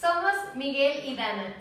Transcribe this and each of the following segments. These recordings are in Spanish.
Somos Miguel y Dana.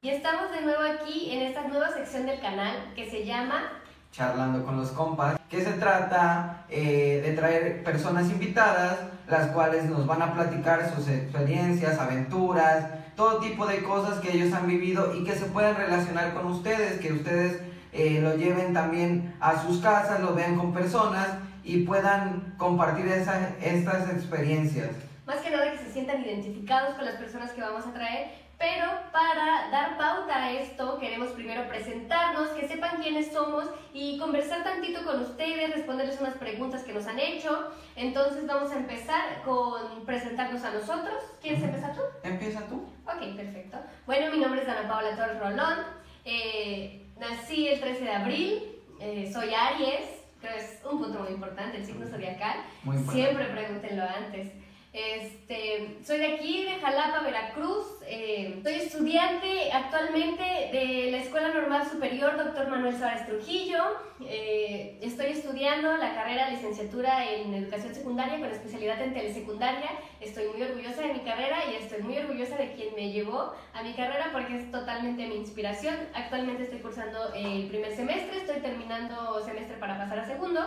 Y estamos de nuevo aquí en esta nueva sección del canal que se llama charlando con los compas, que se trata eh, de traer personas invitadas, las cuales nos van a platicar sus experiencias, aventuras, todo tipo de cosas que ellos han vivido y que se pueden relacionar con ustedes, que ustedes eh, lo lleven también a sus casas, lo vean con personas y puedan compartir esa- estas experiencias. Más que nada que se sientan identificados con las personas que vamos a traer, pero para dar pauta a esto queremos primero presentarnos, que sepan quiénes somos y conversar tantito con ustedes, responderles unas preguntas que nos han hecho. Entonces vamos a empezar con presentarnos a nosotros. ¿Quieres empezar tú? Empieza tú. Ok, perfecto. Bueno, mi nombre es Ana Paula Torres Rolón. Eh, nací el 13 de abril. eh, soy Aries. Creo que es un punto muy importante, el signo zodiacal. Muy importante. Siempre pregúntenlo antes. Este, soy de aquí, de Jalapa, Veracruz. eh, soy estudiante actualmente de la Escuela Normal Superior Dr. Manuel Suárez Trujillo. Eh, estoy estudiando la carrera de licenciatura en Educación Secundaria con especialidad en telesecundaria. Estoy muy orgullosa de mi carrera y estoy muy orgullosa de quien me llevó a mi carrera porque es totalmente mi inspiración. Actualmente estoy cursando el primer semestre, estoy terminando semestre para pasar a segundo.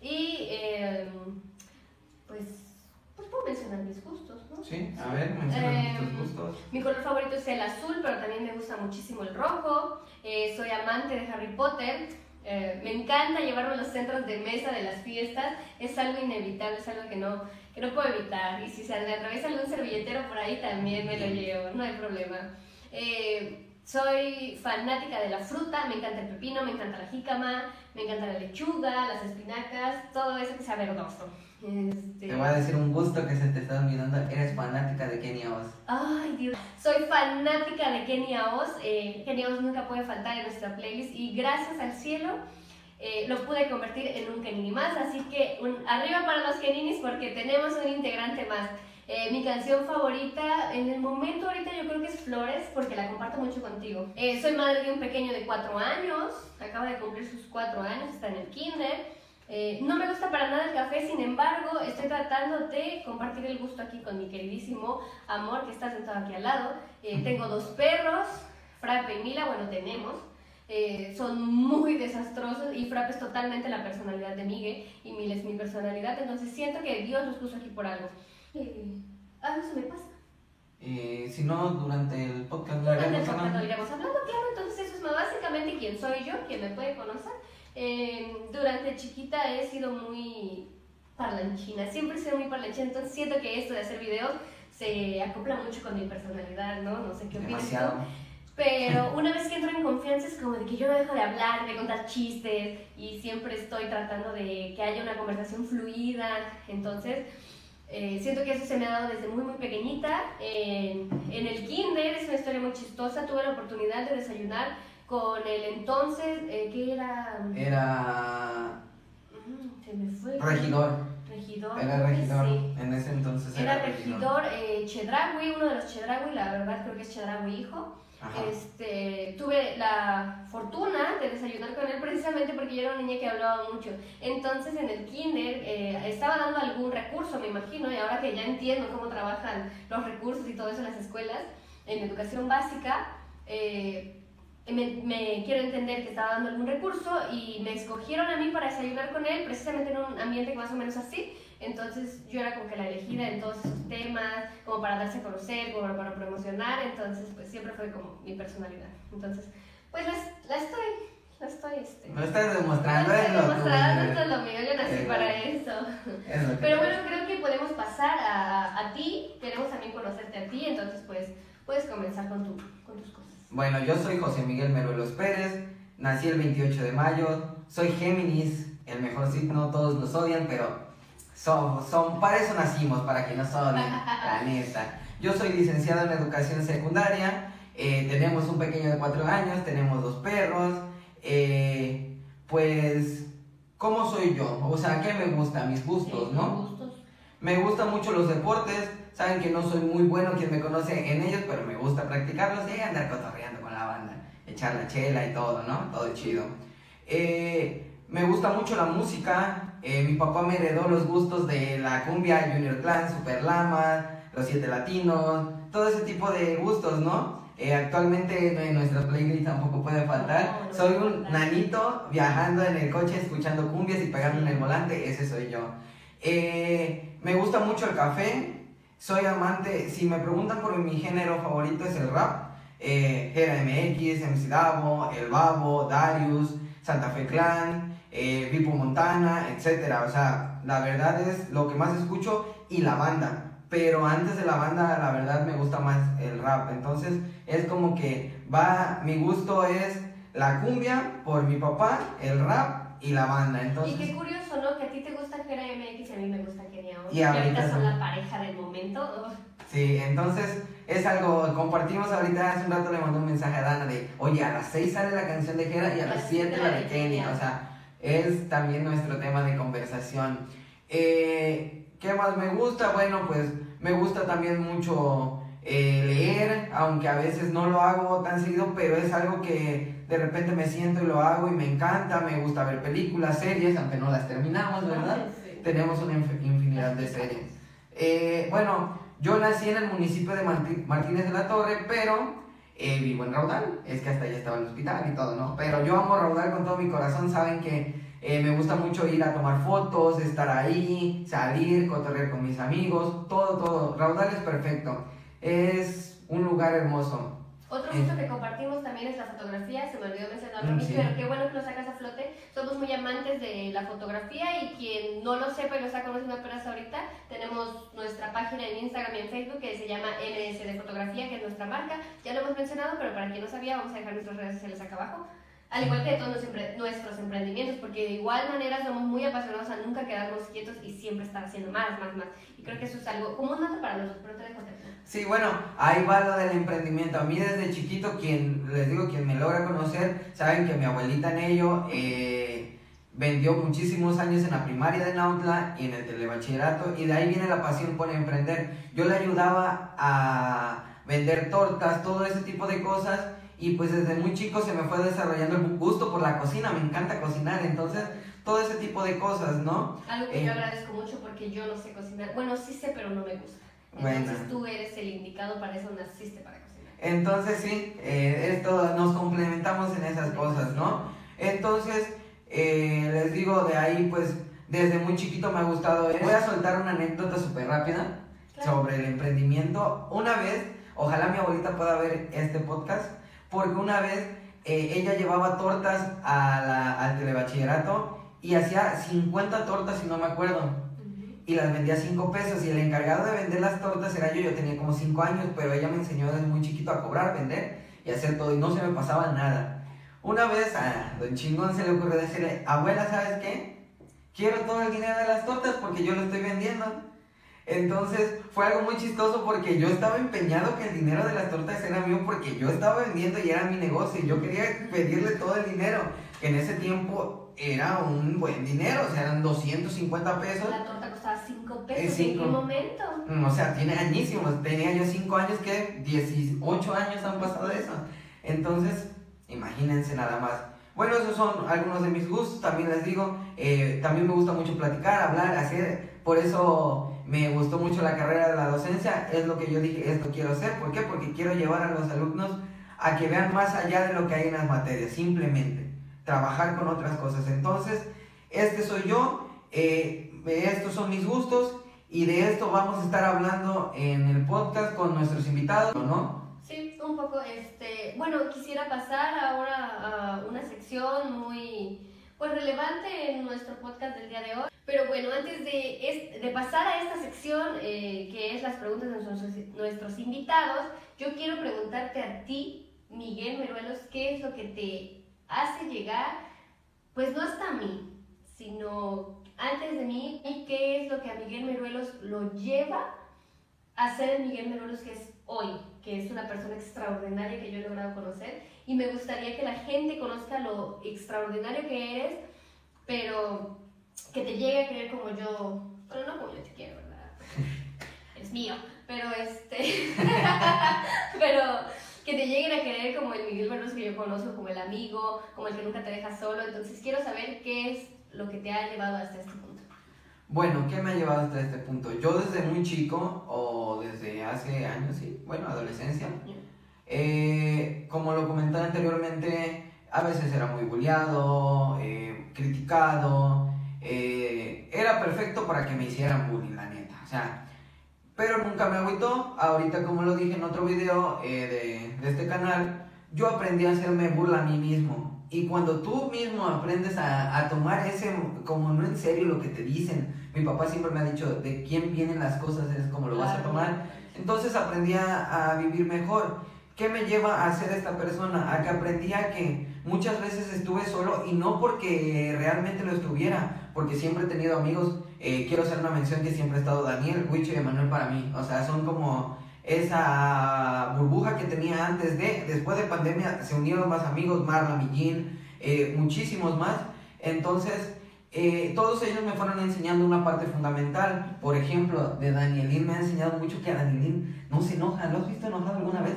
Y eh, pues, pues puedo mencionar mis gustos, ¿no? Sí, a ver, menciona tus gustos. Mi color favorito es el azul, pero también me gusta muchísimo el rojo. Eh, soy amante de Harry Potter. Eh, me encanta llevarme a los centros de mesa de las fiestas. Es algo inevitable, es algo que no, que no puedo evitar. Y si se me atraviesa algún servilletero por ahí, también me lo llevo, no hay problema. Eh, soy fanática de la fruta, me encanta el pepino, me encanta la jícama, me encanta la lechuga, las espinacas, todo eso que sea verdoso. Este... Te voy a decir un gusto que se te está olvidando. Eres fanática de Kenia Oz. Ay, Dios. Soy fanática de Kenia Oz. Eh, Kenia Oz nunca puede faltar en nuestra playlist y gracias al cielo eh, lo pude convertir en un Kenini más. Así que un, arriba para los Keninis porque tenemos un integrante más. Eh, mi canción favorita en el momento ahorita yo creo que es Flores porque la comparto mucho contigo. Eh, soy madre de un pequeño de cuatro años, acaba de cumplir sus cuatro años, está en el kinder. Eh, no me gusta para nada el café, sin embargo, estoy tratando de compartir el gusto aquí con mi queridísimo amor que está sentado aquí al lado. Tengo dos perros, Frappe y Mila, bueno, tenemos. Son muy desastrosos y Frappe es totalmente la personalidad de Miguel y Mila es mi personalidad, entonces siento que Dios los puso aquí por algo. Eh, no se me pasa. Eh, si no, durante el podcast lo lo hablando. iremos hablando, claro, entonces eso es más básicamente quién soy yo, quién me puede conocer. Eh, durante chiquita he sido muy parlanchina, siempre he sido muy parlanchina, entonces siento que esto de hacer videos se acopla mucho con mi personalidad, ¿no? No sé qué opinas. Demasiado. Pero una vez que entro en confianza es como de que yo no dejo de hablar, de contar chistes y siempre estoy tratando de que haya una conversación fluida. Entonces, eh, siento que eso se me ha dado desde muy, muy pequeñita. En, en el kinder es una historia muy chistosa. Tuve la oportunidad de desayunar con el entonces, eh, ¿qué era? Era Se me fue. regidor. Regidor. Era regidor. sí. En ese entonces Era era, regidor eh, Chedraui, uno de los Chedraui, la verdad creo que es Chedraui hijo. Este, tuve la fortuna de desayunar con él precisamente porque yo era una niña que hablaba mucho. Entonces en el kinder eh, estaba dando algún recurso, me imagino, y ahora que ya entiendo cómo trabajan los recursos y todo eso en las escuelas, en educación básica, eh, me, me quiero entender que estaba dando algún recurso y me escogieron a mí para desayunar con él precisamente en un ambiente más o menos así. Entonces yo era como que la elegida en todos esos temas, como para darse a conocer, como para promocionar, entonces pues siempre fue como mi personalidad. Entonces, pues la, la estoy, la estoy, este... Lo estás demostrando, es estoy demostrando, esto es lo mío, yo nací Es para eso. Es Pero bueno, creo que podemos pasar a, a ti, queremos también conocerte a ti, entonces pues puedes comenzar con, tu, con tus cosas. Bueno, yo soy José Miguel Meruelos Pérez, nací el 28 de mayo, soy Géminis, el mejor signo, todos nos odian, pero son, son, para eso nacimos, para que nos odien, la neta. Yo soy licenciado en educación secundaria, eh, tenemos un pequeño de cuatro años, tenemos dos perros, eh, pues, ¿cómo soy yo? O sea, ¿qué me gusta? Mis gustos, ¿no? Me gustan mucho los deportes, saben que no soy muy bueno quien me conoce en ellos, pero me gusta practicarlos y andar cotorreando con la banda, echar la chela y todo, ¿no? Todo chido. Eh, me gusta mucho la música, eh, mi papá me heredó los gustos de la cumbia, Junior Clan, Super Lama, Los Siete Latinos, todo ese tipo de gustos, ¿no? Eh, actualmente en nuestra playlist tampoco puede faltar. Soy un nanito viajando en el coche escuchando cumbias y pegando en el volante, ese soy yo. Eh, me gusta mucho el café, soy amante, si me preguntan por mi género favorito es el rap. Eh, Gera MX, MC Davo, El Babo, Darius, Santa Fe Clan, eh, Vipo Montana, etcétera. O sea, la verdad es lo que más escucho y la banda. Pero antes de la banda, la verdad me gusta más el rap. Entonces, es como que va, mi gusto es la cumbia por mi papá, el rap y la banda. Entonces, y qué curioso, ¿no? Que a ti te gusta Gera MX y a mí me gusta Kenia Y Y ahorita son la pareja del momento. Sí, entonces es algo, compartimos ahorita, hace un rato le mandé un mensaje a Dana de, oye, a las 6 sale la canción de Jera y a las 7 la de Kenia, o sea, es también nuestro tema de conversación. Eh, ¿Qué más me gusta? Bueno, pues me gusta también mucho eh, leer, aunque a veces no lo hago tan seguido, pero es algo que de repente me siento y lo hago y me encanta, me gusta ver películas, series, aunque no las terminamos, ¿verdad? Sí. tenemos una inf- infinidad de series. Eh, bueno, yo nací en el municipio de Martí- Martínez de la Torre, pero eh, vivo en Raudal. Es que hasta allá estaba el hospital y todo, ¿no? Pero yo amo Raudal con todo mi corazón. Saben que eh, me gusta mucho ir a tomar fotos, estar ahí, salir, cotorrear con mis amigos, todo, todo. Raudal es perfecto. Es un lugar hermoso. Otro gusto que compartimos también es la fotografía, se me olvidó mencionarlo, Mm, sí. pero qué bueno que lo sacas a flote. Somos muy amantes de la fotografía y quien no lo sepa y lo está conociendo apenas ahorita, tenemos nuestra página en Instagram y en Facebook que se llama MS de Fotografía, que es nuestra marca. Ya lo hemos mencionado, pero para quien no sabía, vamos a dejar nuestras redes sociales acá abajo. Al igual que de todos nuestros emprendimientos, porque de igual manera somos muy apasionados a nunca quedarnos quietos y siempre estar haciendo más, más, más. Y creo que eso es algo como un dato para los dos, pero te dejo. Sí, bueno, ahí va lo del emprendimiento. A mí desde chiquito, quien les digo, quien me logra conocer, saben que mi abuelita en ello eh, vendió muchísimos años en la primaria de Nautla y en el telebachillerato, y de ahí viene la pasión por emprender. Yo le ayudaba a vender tortas, todo ese tipo de cosas, y pues desde muy chico se me fue desarrollando el gusto por la cocina, me encanta cocinar, entonces todo ese tipo de cosas, ¿no? Algo que Eh. yo agradezco mucho porque yo no sé cocinar. Bueno, sí sé, pero no me gusta. Bueno. Entonces tú eres el indicado para eso, naciste para cocinar. Entonces sí, eh, esto nos complementamos en esas cosas, ¿no? Entonces, eh, les digo, de ahí pues desde muy chiquito me ha gustado. Voy a soltar una anécdota súper rápida Claro. sobre el emprendimiento. Una vez, ojalá mi abuelita pueda ver este podcast, porque una vez eh, ella llevaba tortas a la- al telebachillerato y hacía 50 tortas, si no me acuerdo y las vendía a 5 pesos. Y el encargado de vender las tortas era yo. Yo tenía como 5 años, pero ella me enseñó desde muy chiquito a cobrar, vender y hacer todo. Y no se me pasaba nada. Una vez a Don Chingón se le ocurrió decirle: Abuela, ¿sabes qué? Quiero todo el dinero de las tortas porque yo lo estoy vendiendo. Entonces fue algo muy chistoso porque yo estaba empeñado que el dinero de las tortas era mío porque yo estaba vendiendo y era mi negocio y yo quería pedirle todo el dinero, que en ese tiempo era un buen dinero, o sea, eran 250 pesos. La torta costaba 5 Eh, pesos. ¿En qué momento? Mm, O sea, tiene añísimos. Tenía yo 5 años que 18 años han pasado de eso. Entonces, imagínense nada más. Bueno, esos son algunos de mis gustos. También les digo, eh, también me gusta mucho platicar, hablar, hacer. Por eso me gustó mucho la carrera de la docencia. Es lo que yo dije, esto quiero hacer. ¿Por qué? Porque quiero llevar a los alumnos a que vean más allá de lo que hay en las materias. Simplemente trabajar con otras cosas. Entonces, este soy yo. eh, estos son mis gustos. Y de esto vamos a estar hablando en el podcast con nuestros invitados, ¿no? Sí, un poco, este, bueno, quisiera pasar ahora a una sección muy, pues, relevante en nuestro podcast del día de hoy. Pero bueno, antes de, pasar a esta sección, eh, que es las preguntas de nuestros, nuestros invitados, yo quiero preguntarte a ti, Miguel Meruelos, ¿qué es lo que te hace llegar, pues no hasta mí, sino antes de mí, y qué es lo que a Miguel Meruelos lo lleva a ser el Miguel Meruelos que es hoy, que es una persona extraordinaria que yo he logrado conocer y me gustaría que la gente conozca lo extraordinario que eres, pero que te llegue a querer como yo, bueno, no como yo te quiero, ¿verdad? Es mío, pero este, pero que te lleguen a querer como el Miguel Meruelos que yo conozco como el amigo, como el que nunca te deja solo. Entonces quiero saber qué es lo que te ha llevado hasta este punto. Bueno, ¿qué me ha llevado hasta este punto? Yo desde muy chico, o desde hace años, sí, bueno, adolescencia, eh, como lo comenté anteriormente, a veces era muy bulliado, eh, criticado, eh, era perfecto para que me hicieran bullying, la neta, o sea, pero nunca me agüitó, ahorita como lo dije en otro video de, de este canal, yo aprendí a hacerme burla a mí mismo, y cuando tú mismo aprendes a, a, tomar ese, como no en serio lo que te dicen, mi papá siempre me ha dicho, de quién vienen las cosas es como lo vas a tomar. Entonces aprendí a, a, vivir mejor. ¿Qué me lleva a ser esta persona? A que aprendí a que muchas veces estuve solo y no porque realmente lo estuviera, porque siempre he tenido amigos. Eh, quiero hacer una mención que siempre ha estado Daniel, Wicho y Emanuel para mí. O sea, son como esa burbuja que tenía antes de, después de pandemia, se unieron más amigos, Marla, Millín, eh, muchísimos más. Entonces, eh, todos ellos me fueron enseñando una parte fundamental. Por ejemplo, de Danielín me ha enseñado mucho que a Danielín no se enoja. ¿Lo has visto enojado alguna vez?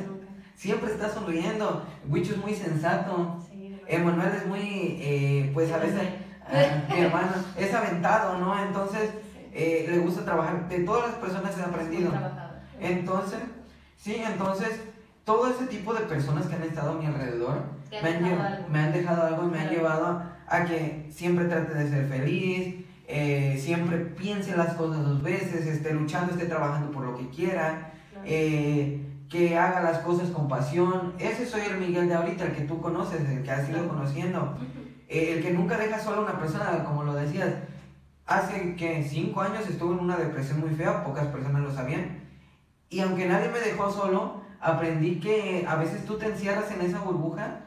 Siempre está sonriendo. Wicho es muy sensato. Emanuel es muy, eh, pues a veces, mi hermano, es aventado, ¿no? Entonces, le gusta trabajar. De todas las personas he aprendido. Entonces, sí, entonces, todo ese tipo de personas que han estado a mi alrededor me han, me han, dejado algo y me han llevado a que siempre trate de ser feliz, eh, siempre piense las cosas dos veces, esté luchando, esté trabajando por lo que quiera, eh, que haga las cosas con pasión. Ese soy el Miguel de ahorita, el que tú conoces, el que has ido conociendo, eh, el que nunca deja solo a una persona, como lo decías. Hace que cinco años estuve en una depresión muy fea, pocas personas lo sabían y aunque nadie me dejó solo, aprendí que a veces tú te encierras en esa burbuja,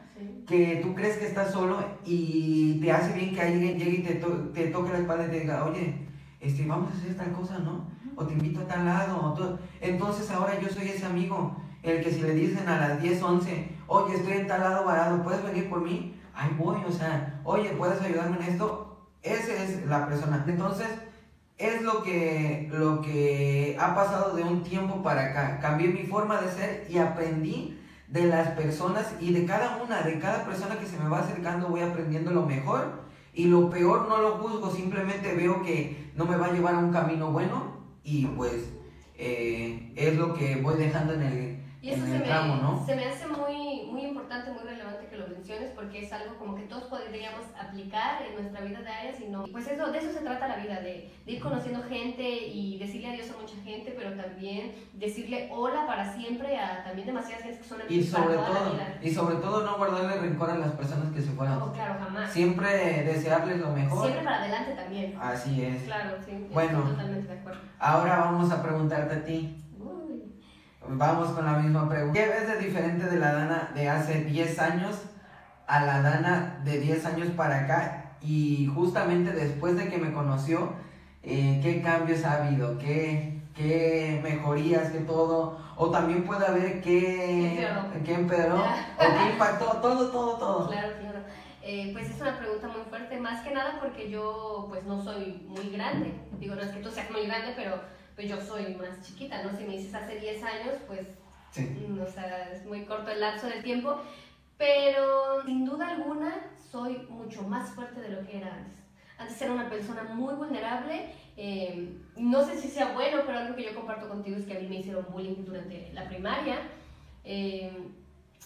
que tú crees que estás solo y te hace bien que alguien llegue y te, te toque la espalda y te diga, oye, este, vamos a hacer tal cosa, ¿no? O te invito a tal lado. O Entonces ahora yo soy ese amigo, el que si le dicen a las 10, 11, oye, estoy en tal lado varado, ¿puedes venir por mí? Ay, voy, o sea, oye, ¿puedes ayudarme en esto? Esa es la persona. Entonces, es lo que, lo que ha pasado de un tiempo para acá. Cambié mi forma de ser y aprendí de las personas y de cada una, de cada persona que se me va acercando voy aprendiendo lo mejor y lo peor no lo juzgo, simplemente veo que no me va a llevar a un camino bueno y pues eh, es lo que voy dejando en el, y eso se, me, se me hace muy, muy importante, muy relevante que lo menciones porque es algo como que todos podríamos aplicar en nuestra vida diaria, sino pues eso, de eso se trata la vida, de, de, ir conociendo gente y decirle adiós a mucha gente, pero también decirle hola para siempre a también demasiadas gente que son y sobre todo, la vida. Y sobre todo no guardarle rencor a las personas que se fueron. No, claro, jamás. Siempre desearles lo mejor. Siempre para adelante también. Así es. Claro, sí. Bueno, totalmente de acuerdo. ahora vamos a preguntarte a ti. Vamos con la misma pregunta. ¿Qué ves de diferente de la Dana de hace 10 años a la Dana de 10 años para acá? Y justamente después de que me conoció, eh, ¿qué cambios ha habido? ¿Qué, ¿Qué mejorías? ¿Qué todo? O también puede haber qué, ¿Qué empeoró? ¿O qué impactó? Todo, todo, todo. Claro, claro. Eh, pues es una pregunta muy fuerte, más que nada porque yo pues no soy muy grande. Digo, no es que tú seas muy grande, pero pues yo soy más chiquita, ¿no? Si me dices hace 10 años, pues, mm, o sea, es muy corto el lapso del tiempo, pero sin duda alguna soy mucho más fuerte de lo que era antes. Antes era una persona muy vulnerable, eh, no sé si sea bueno, pero algo que yo comparto contigo es que a mí me hicieron bullying durante la primaria. Eh,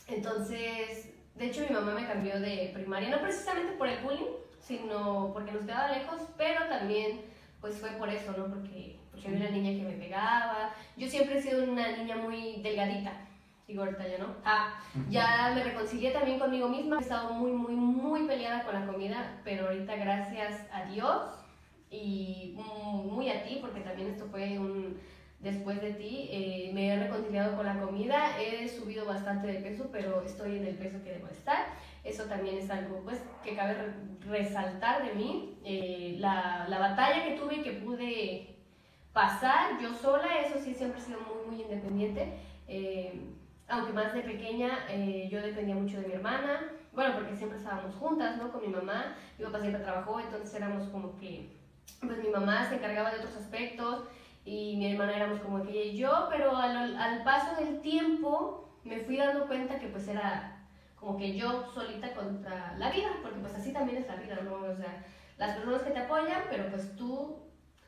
entonces, de hecho mi mamá me cambió de primaria, no precisamente por el bullying, sino porque nos quedaba lejos, pero también pues fue por eso, ¿no? Porque porque había una niña que me pegaba. Yo siempre he sido una niña muy delgadita. Digo, ahorita ya no. Ah, ya me reconcilié también conmigo misma. He estado muy, muy, muy peleada con la comida, pero ahorita gracias a Dios y muy a ti, porque también esto fue un después de ti, eh, me he reconciliado con la comida, he subido bastante de peso, pero estoy en el peso que debo estar. Eso también es algo pues, que cabe resaltar de mí. Eh, la, la, batalla que tuve y que pude pasar yo sola, eso sí siempre he sido muy, muy independiente. Eh, aunque más de pequeña eh, yo dependía mucho de mi hermana, bueno, porque siempre estábamos juntas, ¿no? Con mi mamá, mi papá siempre trabajó, entonces éramos como que, pues mi mamá se encargaba de otros aspectos y mi hermana éramos como que yo, pero al, al paso del tiempo me fui dando cuenta que pues era como que yo solita contra la vida, porque pues así también es la vida, ¿no? O sea, las personas que te apoyan, pero pues tú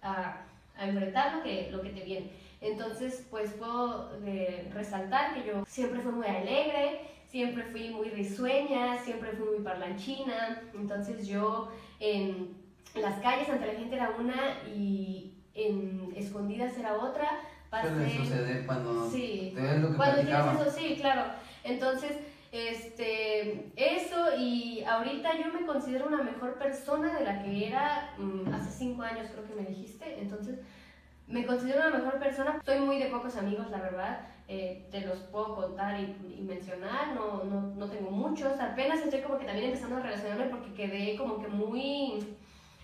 a, a enfrentar lo que, lo que te viene. Entonces, pues puedo eh, resaltar que yo siempre fui muy alegre, siempre fui muy risueña, siempre fui muy parlanchina, entonces yo en las calles ante la gente era una y en escondidas era otra. Suele suceder cuando sí, te ves lo que cuando platicaba. tienes eso, sí, claro. Entonces, este, eso y ahorita yo me considero una mejor persona de la que era mm, hace cinco años, creo que me dijiste. Entonces, me considero una mejor persona. Soy muy de pocos amigos, la verdad. Eh, te los puedo contar y, mencionar. No, no, no tengo muchos. Apenas estoy como que también empezando a relacionarme porque quedé como que muy...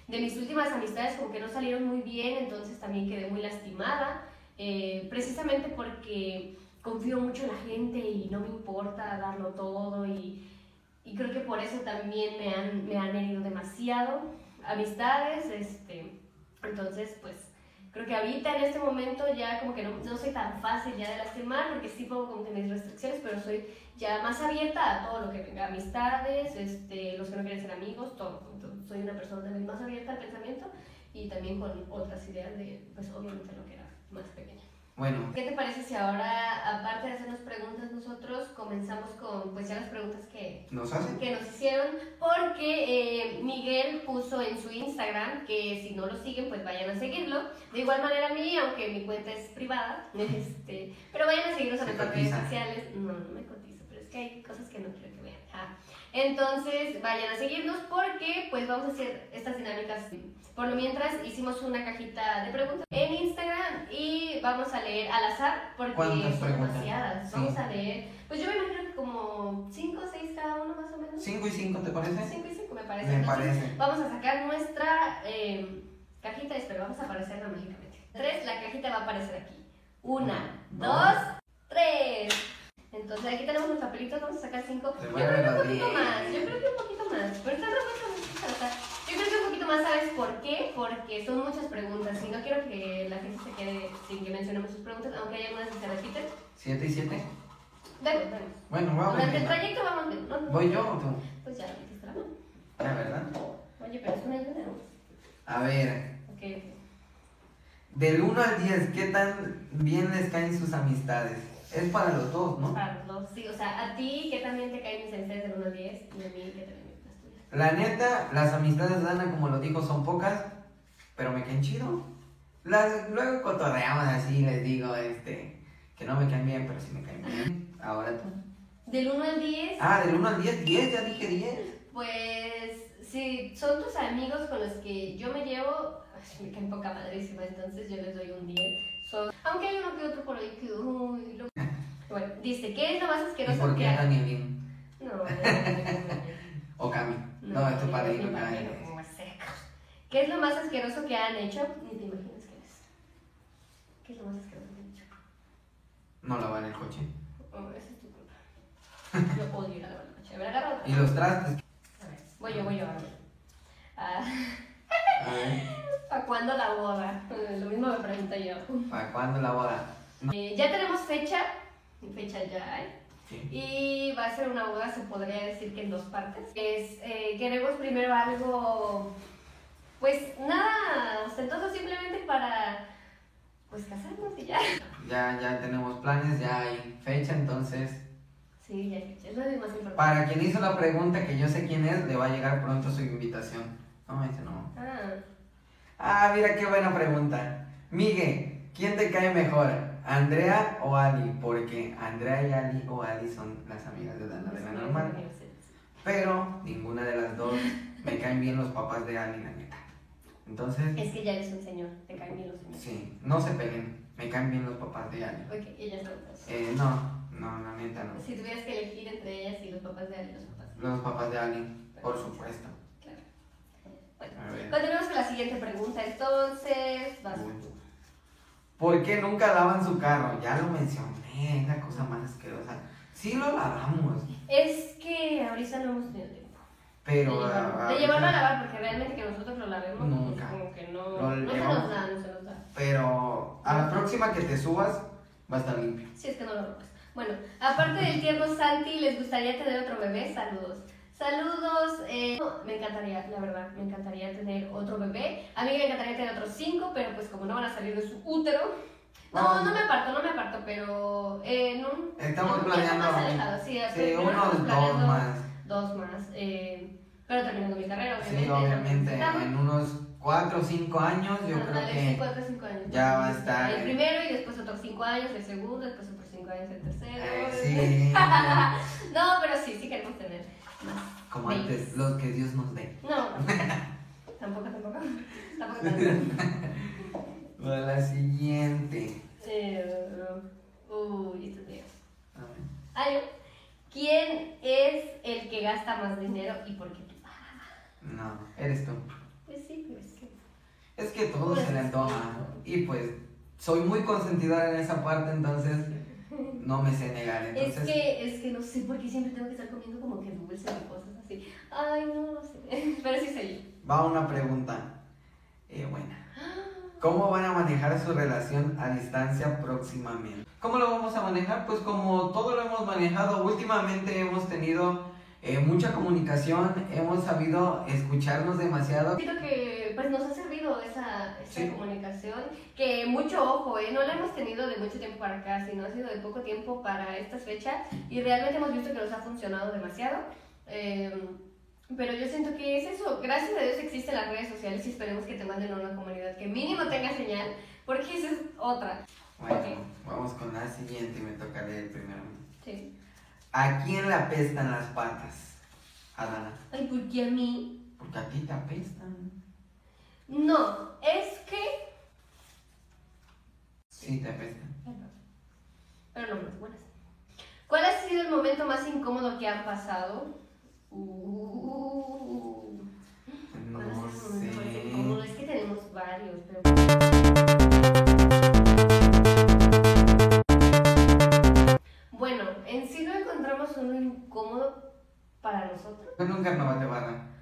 De mis últimas amistades como que no salieron muy bien, entonces también quedé muy lastimada. eh, precisamente porque confío mucho en la gente y no me importa darlo todo y, y creo que por eso también me han, me han herido demasiado amistades, este, entonces pues creo que ahorita en este momento ya como que no, no soy tan fácil ya de lastimar porque sí pongo como que mis restricciones, pero soy ya más abierta a todo lo que venga, amistades, este, los que no quieren ser amigos, todo, soy una persona también más abierta al pensamiento y también con otras ideas de pues obviamente lo que era más pequeña. Bueno, ¿Qué te parece si ahora, aparte de hacernos preguntas nosotros, comenzamos con pues ya las preguntas que, ¿nos hacen? que nos hicieron? Porque eh, Miguel puso en su Instagram que si no lo siguen, pues vayan a seguirlo. De igual manera a mí, aunque mi cuenta es privada, este, pero vayan a seguirnos Se nuestras redes sociales. No, no me cotizo, pero es que hay cosas que no quiero que Entonces, vayan a seguirnos porque pues vamos a hacer estas dinámicas. Por lo mientras, hicimos una cajita de preguntas en Instagram y vamos a leer al azar porque ¿Cuántas son demasiadas. Sí. Vamos a leer, pues yo me imagino que como 5 o 6 cada uno más o menos. 5 y 5, ¿te parece? 5 y 5 me parece. Me Entonces, parece. Vamos a sacar nuestra eh, cajita, espero, vamos a aparecerla mágicamente. Tres, la cajita va a aparecer aquí. Una, dos, tres. Entonces aquí tenemos los papelitos, vamos a sacar cinco. Yo creo que un poquito más, yo creo que un poquito más. Pero están o sea, Yo creo que un poquito más, ¿sabes por qué? Porque son muchas preguntas y no quiero que la gente se quede sin que mencionemos sus preguntas, aunque hay algunas que se repiten. 7 y 7. Vemos, vemos. Bueno, a Durante el trayecto vamos viendo. ¿no? ¿Voy yo o tú? Pues ya metiste la mano. La verdad. Oye, pero es una ayuda. A ver, ok. del 1 al 10, ¿qué tan bien les caen sus amistades? Es para los dos, ¿no? Para los dos, sí. O sea, a ti que también te caen mis amistades del 1 al 10 y a mí que también las tuyas. La neta, las amistades de Ana, como lo dijo, son pocas, pero me caen chido. Las, luego cotorreamos así, les digo, este, que no me caen bien, pero sí me caen bien. Ahora tú. Del 1 al 10, Ah, del 1 al 10, 10, ya dije 10. pues si son tus amigos con los que yo me llevo, ay, me caen poca madrísima, entonces yo les doy un 10. Son, aunque hay uno que otro por ahí que, uy, lo- Bueno, dice, ¿qué es lo más ¿Y asqueroso por que qué ha... Danielín? No, no, no, no. O Cami. No, es tu mi padrino, padrino, Cami. como es seco. ¿Qué es lo más asqueroso que han hecho? Ni te imaginas qué es. ¿Qué es lo más asqueroso que han hecho? No lavar el coche. Oh, esa es tu culpa. Yo odio ir a lavar el coche. A otra. Y los trastes. A ver, voy yo, voy yo. Ah, A ver, ¿Para cuándo la boda? Eh, Lo mismo me pregunta yo. ¿para cuándo la boda? Eh, ya tenemos fecha. Fecha ya hay. Sí. Y va a ser una boda, se podría decir que en dos partes. Es, eh, queremos primero algo, pues nada ostentoso, simplemente para, pues casarnos y ya. Ya, ya tenemos planes, ya hay fecha, entonces. Sí, ya hay fecha, es lo más importante. Para quien hizo la pregunta, que yo sé quién es, le va a llegar pronto su invitación. No, ese no. Ah, Ah, mira qué buena pregunta. Migue, ¿quién te cae mejor? ¿Andrea o Ali? Porque Andrea y Ali o Ali son las amigas de Dana de la normal. Pero ninguna de las dos me caen bien los papás de Ali, la neta. Entonces, Es que ya eres un señor, te caen bien los señores. sí, no se peleen. Me caen bien los papás de Ali. Ok, ellas son dos. Eh, no, no, la neta no. Si tuvieras que elegir entre ellas y los papás de Ali, los papás de Los papás de Ali, por supuesto. Claro. Bueno, A ver. continuamos con la siguiente pregunta. Entonces, vas. ¿Por qué nunca lavan su carro? Ya lo mencioné, es la cosa más asquerosa. Sí lo lavamos, Es que ahorita no hemos tenido tiempo. pero... de llevarlo, ah, de llevarlo a lavar, porque realmente que nosotros lo lavemos, Nunca. pues, como que no, Lo no se nos da, no se nos da. Pero a la próxima que te subas, va a estar limpio. Si es que no lo robas. Bueno, aparte del tierno Santi, ¿les gustaría tener otro bebé? Saludos. Saludos, eh, me encantaría, la verdad, me encantaría tener otro bebé. A mí me encantaría tener otros cinco, pero pues como no van a salir de su útero, no, Ah. no me aparto, no me aparto, pero en un... Estamos tiempo planeando. más alejado, sí, Sí, unos dos más. Dos más, eh, pero terminando mi carrera, obviamente. Sí, obviamente en unos 4 o 5 años yo creo Ándale, sí, que cuatro o cinco años. ya va a estar. El primero y después otros cinco años, el segundo, después otros cinco años, el tercero. Eh, sí, no, pero sí, sí queremos tener. Como antes, los que Dios nos dé. No, tampoco, tampoco. Tampoco tanto. Bueno, la siguiente. Eh, uy. A ver. Ay, ¿quién es el que gasta más dinero y por qué tú? No, eres tú. Pues sí, pero es que. Es que todo Pues se le antoja. Y pues soy muy consentidora en esa parte, entonces no me sé negar. Es Entonces, que, es que no sé por qué siempre tengo que estar comiendo como que dulce y cosas así. Ay, no, no sé. Pero sí yo. va una pregunta eh, buena. ¿Cómo van a manejar su relación a distancia próximamente? ¿Cómo lo vamos a manejar? Pues como todo lo hemos manejado, últimamente hemos tenido eh, mucha comunicación, hemos sabido escucharnos demasiado. Siento que pues nos ha servido esa, esa Sí. comunicación, que mucho ojo, ¿eh? no la hemos tenido de mucho tiempo para acá, sino ha sido de poco tiempo para estas fechas y realmente hemos visto que nos ha funcionado demasiado. Eh, pero yo siento que es eso, gracias a Dios existen las redes sociales y esperemos que te manden a una comunidad que mínimo tenga señal, porque esa es otra. Bueno, Ok. vamos con la siguiente y me toca leer primero. Sí. ¿A quién le apestan las patas? A Dana. Ay, ¿por qué a mí? Porque a ti te apestan. No, es que... Sí, te apestan. Pero no más buenas. ¿Cuál ha sido el momento más incómodo que han pasado? Uh, ¿Cuál ha No sido el momento más incómodo? Es que tenemos varios, pero... Bueno, en sí no encontramos uno incómodo para nosotros. Fue en un carnaval de barra.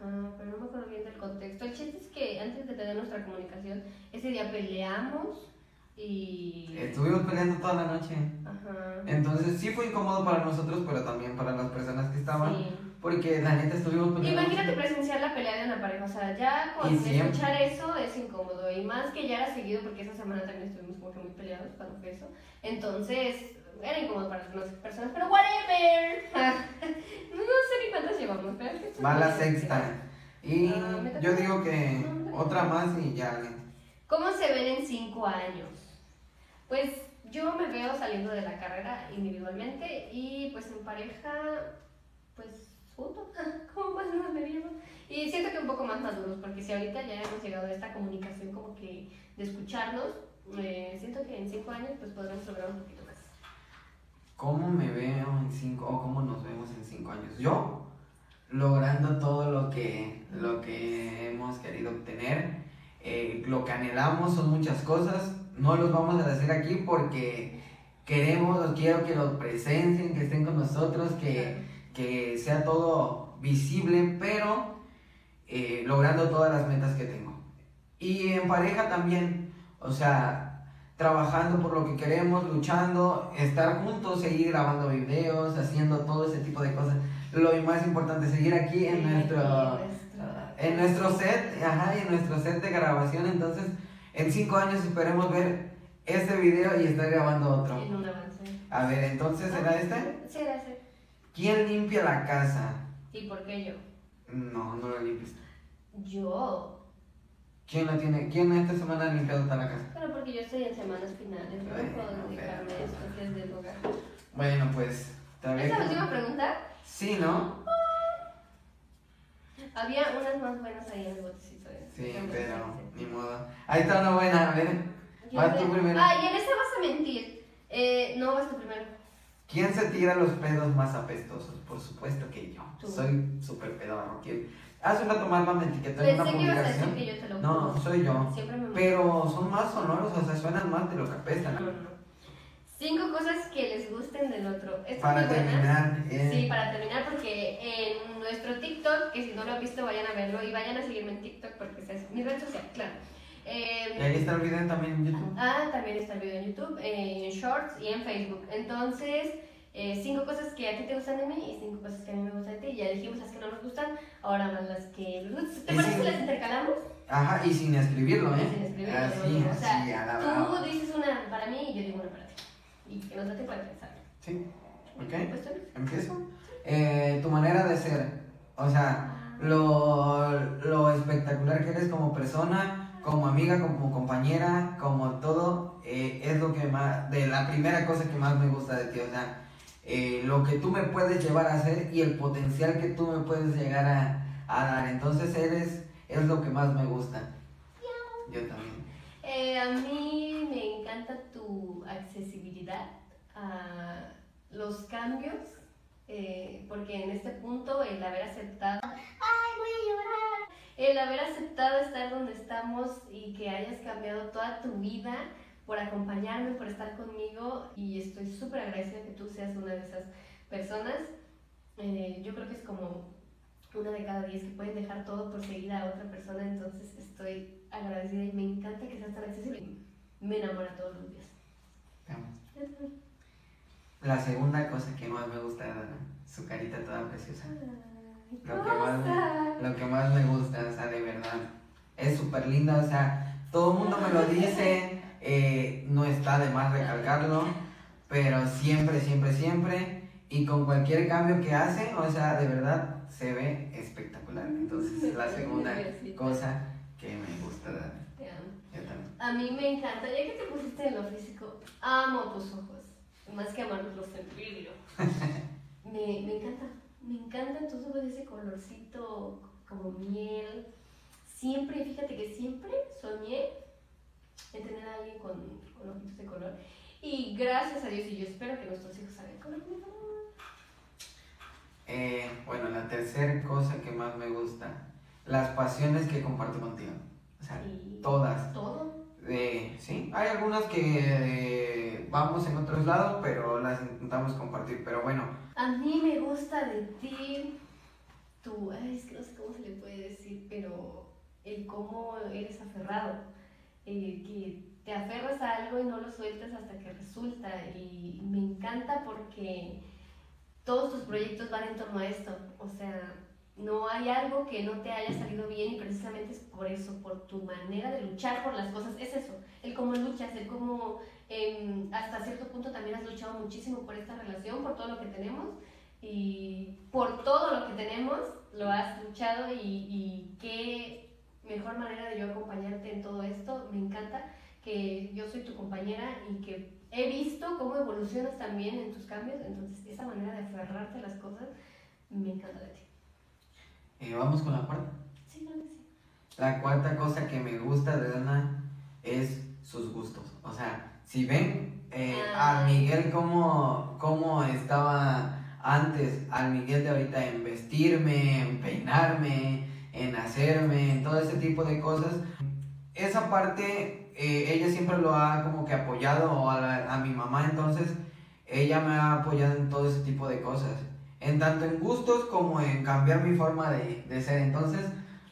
Ajá, pero no me acuerdo bien del contexto. El chiste es que antes de tener nuestra comunicación, ese día peleamos y... Estuvimos peleando toda la noche. Ajá. Entonces sí fue incómodo para nosotros, pero también para las personas que estaban. Sí. Porque la neta estuvimos peleando. Imagínate presenciar la pelea de una pareja, o sea, ya con escuchar eso es incómodo, y más que ya era seguido, porque esa semana también estuvimos como que muy peleados cuando fue eso, entonces era incómodo para algunas personas, pero whatever, no sé ni cuántas llevamos, pero es que esto Va la sexta. Y Ah, yo digo que otra más y ya. ¿Cómo se ven en cinco años? Pues yo me veo saliendo de la carrera individualmente y pues en pareja, pues juntos, como más nos veríamos. Y siento que un poco más maduros, porque si ahorita ya hemos llegado a esta comunicación como que de escucharnos, eh, siento que en cinco años pues podremos lograr un poquito más. ¿Cómo me veo en cinco o cómo nos vemos en cinco años? Yo logrando todo lo que, lo que hemos querido obtener, eh, lo que anhelamos son muchas cosas, no los vamos a decir aquí porque queremos, quiero que los presencien, que estén con nosotros, que, que sea todo visible, pero eh, logrando todas las metas que tengo. Y en pareja también, o sea, trabajando por lo que queremos, luchando, estar juntos, seguir grabando videos, haciendo todo ese tipo de cosas. Lo más importante, seguir aquí en Sí, nuestro, nuestro- en nuestro set, ajá, y en nuestro set de grabación. Entonces, en cinco años esperemos ver este video y estar grabando otro. En un avance. A ver, entonces, ¿será este? Sí, era ese. ¿Quién limpia la casa? ¿Y por qué yo? No, no la limpias. Yo. ¿Quién la tiene? ¿Quién esta semana ha limpiado toda la casa? Pero porque yo estoy en semanas finales, no Bueno, puedo dedicarme a esto que es del hogar. Bueno, pues, tal ¿Es vez. la última pregunta? Sí, ¿no? Había unas más buenas ahí en el botecito. ¿eh? Sí, pero ni modo. Ahí está una buena, a ver. Vas tú primero. Ah, y en esta vas a mentir. Eh, no, vas tú primero. ¿Quién se tira los pedos más apestosos? Por supuesto que yo. Tú. Soy súper pedorro. ¿Quién? Hace un rato Marma me una Pensé que ibas a decir publicación. que yo te lo No, soy yo. Siempre me Pero son más sonoros, o sea, suenan más de lo que apestan. no, no. Cinco cosas que les gusten del otro. Esta es Para terminar, eh, Sí, para terminar, porque en nuestro TikTok, que si no lo han visto, vayan a verlo y vayan a seguirme en TikTok porque es mi red social, claro. Eh, ¿Y ahí está el video también en YouTube? Ah, también está el video en YouTube, eh, en Shorts y en Facebook. Entonces, eh, cinco cosas que a ti te gustan de mí y cinco cosas que a mí me gustan de ti. Ya dijimos las que no nos gustan, ahora más las que nos gustan. ¿Te Y parece que las intercalamos? Ajá, y sin escribirlo, ¿eh? Sin escribir, Así, o sea, así, a la Tú dices una para mí y yo digo una para ti. Y que da tiempo de pensar. Sí, ok. Pues. ¿Empiezo? Eh, tu manera de ser, o sea, lo, lo espectacular que eres como persona, como amiga, como compañera, como todo, eh, es lo que más, de la primera cosa que más me gusta de ti, o sea, eh, lo que tú me puedes llevar a hacer y el potencial que tú me puedes llegar a, a dar, entonces eres, es lo que más me gusta. Yo también. Eh, a mí me encanta tu accesibilidad a los cambios, eh, porque en este punto el haber aceptado, ¡ay, voy a llorar! El haber aceptado estar donde estamos y que hayas cambiado toda tu vida por acompañarme, por estar conmigo y estoy súper agradecida que tú seas una de esas personas. Eh, yo creo que es como una de cada diez que pueden dejar todo por seguir a otra persona, entonces estoy agradecida y me encanta que seas tan accesible. Me enamora todos los días. Amo. La segunda cosa que más me gusta de Dana, su carita toda preciosa. Ay, Lo que, más me, lo que más me gusta, o sea, de verdad. Es súper linda, o sea, todo el mundo me lo dice, eh, no está de más recalcarlo, pero siempre, siempre, siempre, y con cualquier cambio que hace, o sea, de verdad, se ve espectacular. Entonces, es la segunda cosa que me gusta de Dana. Te amo. Yo también. A mí me encanta, ya que te pusiste en lo físico, amo tus ojos, más que amarlos los envidio. me, me encanta, me encantan tus ojos, ese colorcito como miel. Siempre, fíjate que siempre soñé en tener a alguien con, con ojitos de color. Y gracias a Dios, y yo espero que nuestros hijos salgan con ojitos de color. Eh, bueno, la tercera cosa que más me gusta, las pasiones que comparto contigo. O sea, todas. todo. Eh, sí, hay algunas que eh, vamos en otros lados, pero las intentamos compartir. Pero bueno, A mí me gusta de ti ay, es que no sé cómo se le puede decir, pero el cómo eres aferrado, eh, que te aferras a algo y no lo sueltas hasta que resulta. Y me encanta porque todos tus proyectos van en torno a esto. O sea, no hay algo que no te haya salido bien y precisamente es por eso, por tu manera de luchar por las cosas. Es eso, el cómo luchas, el cómo em, hasta cierto punto también has luchado muchísimo por esta relación, por todo lo que tenemos y por todo lo que tenemos lo has luchado y, y qué mejor manera de yo acompañarte en todo esto. Me encanta que yo soy tu compañera y que he visto cómo evolucionas también en tus cambios, entonces esa manera de aferrarte a las cosas me encanta de ti. Eh, vamos con la cuarta. Sí, que sí. La cuarta cosa que me gusta de Dana es sus gustos. O sea, si ven eh, a Ay. Miguel como, como estaba antes, al Miguel de ahorita en vestirme, en peinarme, en hacerme, en todo ese tipo de cosas, esa parte eh, ella siempre lo ha como que apoyado o a, la- a mi mamá, entonces ella me ha apoyado en todo ese tipo de cosas, en tanto en gustos como en cambiar mi forma de, de ser, entonces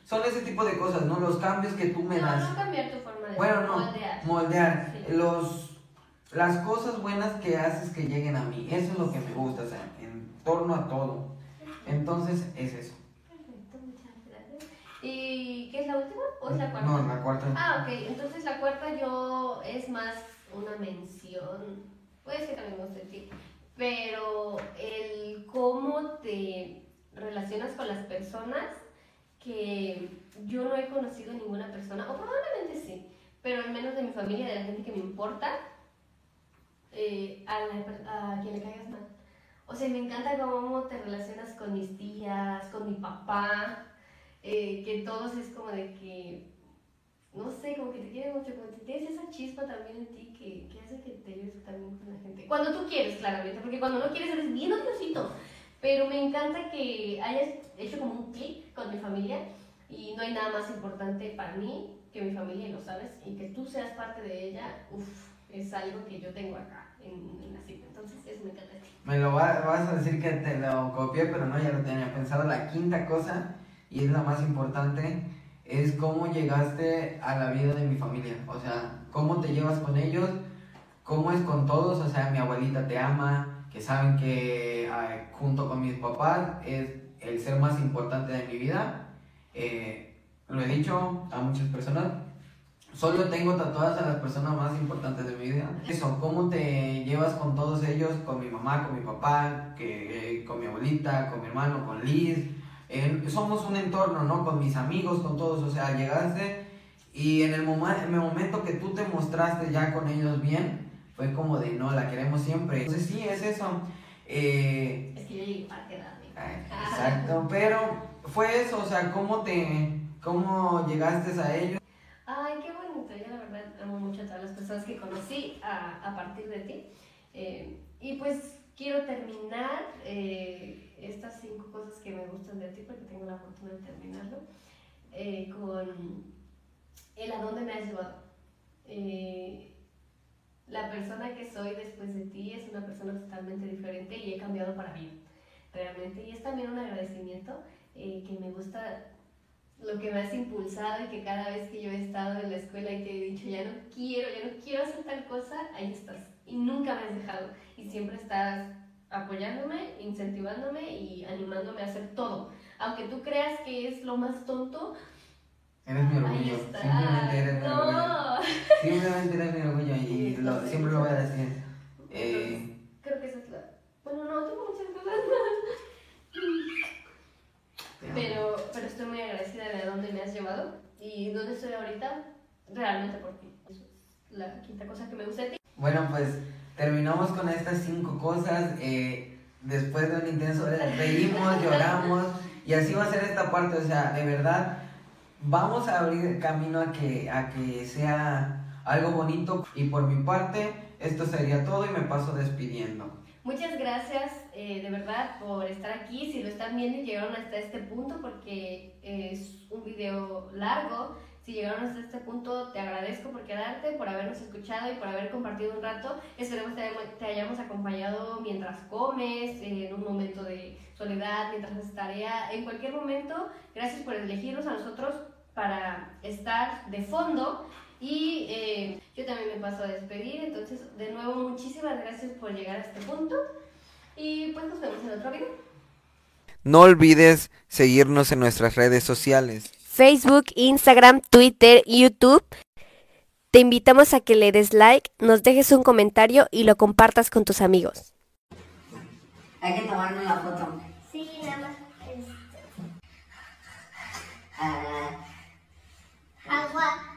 son ese tipo de cosas, ¿no? Los cambios que tú me no, das. no cambiar tu forma de Bueno, no, moldear. moldear Sí. los, las cosas buenas que haces que lleguen a mí. Eso es lo que me gusta, o sea, en torno a todo. Entonces, es eso. Perfecto, muchas gracias. ¿Y qué es la última o es la cuarta? No, la cuarta. Ah, ok. Entonces la cuarta yo es más una mención. Puede ser que también me guste ti. Pero el cómo te relacionas con las personas que yo no he conocido ninguna persona, o probablemente sí, pero al menos de mi familia, de la gente que me importa, eh, a, la- a quien le caigas mal. O sea, me encanta cómo te relacionas con mis tías, con mi papá, eh, que todos es como de que, no sé, como que te quieren mucho, como que tienes esa chispa también en ti que, que hace que te lleves también con la gente. Cuando tú quieres, claramente, porque cuando no quieres eres bien odiosito. Pero me encanta que hayas hecho como un clic con mi familia y no hay nada más importante para mí que mi familia, y lo sabes, y que tú seas parte de ella, uff, es algo que yo tengo acá en, en la cita. Entonces, eso me encanta. Me lo va- vas a decir que te lo copié, pero no, ya lo tenía pensado. La quinta cosa, y es la más importante, es cómo llegaste a la vida de mi familia. O sea, cómo te llevas con ellos, cómo es con todos. O sea, mi abuelita te ama, que saben que junto con mis papás es el ser más importante de mi vida. Eh, lo he dicho a muchas personas. Solo tengo tatuadas a las personas más importantes de mi vida. Eso, cómo te llevas con todos ellos, con mi mamá, con mi papá, que, eh, con mi abuelita, con mi hermano, con Liz. somos un entorno, ¿no? Con mis amigos, con todos. O sea, llegaste y en el, en el momento que tú te mostraste ya con ellos bien, fue como de, no, la queremos siempre. Entonces sí, es eso. Eh, es que yo llegué para quedarme. Exacto, pero fue eso, o sea, ¿cómo te, cómo llegaste a ellos? Ay, qué bonito, yo la verdad amo mucho a todas las personas que conocí a, a partir de ti. Eh, y pues quiero terminar eh, estas cinco cosas que me gustan de ti, porque tengo la fortuna de terminarlo, con el a dónde me has llevado. La persona que soy después de ti es una persona totalmente diferente y he cambiado para bien, realmente. Y es también un agradecimiento que me gusta lo que me has impulsado y que cada vez que yo he estado en la escuela y te he dicho, ya no quiero, ya no quiero hacer tal cosa, ahí estás. Y nunca me has dejado. Y siempre estás apoyándome, incentivándome y animándome a hacer todo. Aunque tú creas que es lo más tonto. Eres mi orgullo. Simplemente eres mi orgullo. Simplemente eres mi orgullo y siempre lo voy a decir. Eh, creo que esa es la... Bueno, no, tengo muchas cosas pero, pero estoy muy agradecida de dónde me has llevado y dónde estoy ahorita, realmente por ti. Eso es la quinta cosa que me gusta de ti. Bueno, pues terminamos con estas cinco cosas. Eh, después de un intenso reímos, lloramos y así va a ser esta parte. O sea, de verdad, vamos a abrir camino a que, a que sea algo bonito. Y por mi parte, esto sería todo y me paso despidiendo. Muchas gracias eh, de verdad por estar aquí. Si lo están viendo y llegaron hasta este punto, porque es un video largo, si llegaron hasta este punto, te agradezco por quedarte, por habernos escuchado y por haber compartido un rato. Esperemos que te hayamos acompañado mientras comes, en un momento de soledad, mientras haces tarea, en cualquier momento. Gracias por elegirnos a nosotros para estar de fondo y eh, yo también me paso a despedir, entonces de nuevo muchísimas gracias por llegar a este punto y pues nos vemos en otro video. No olvides seguirnos en nuestras redes sociales. Facebook, Instagram, Twitter, YouTube. Te invitamos a que le des like, nos dejes un comentario y lo compartas con tus amigos. Hay que tomarnos la foto. Sí, nada más. Este... Ah, 开关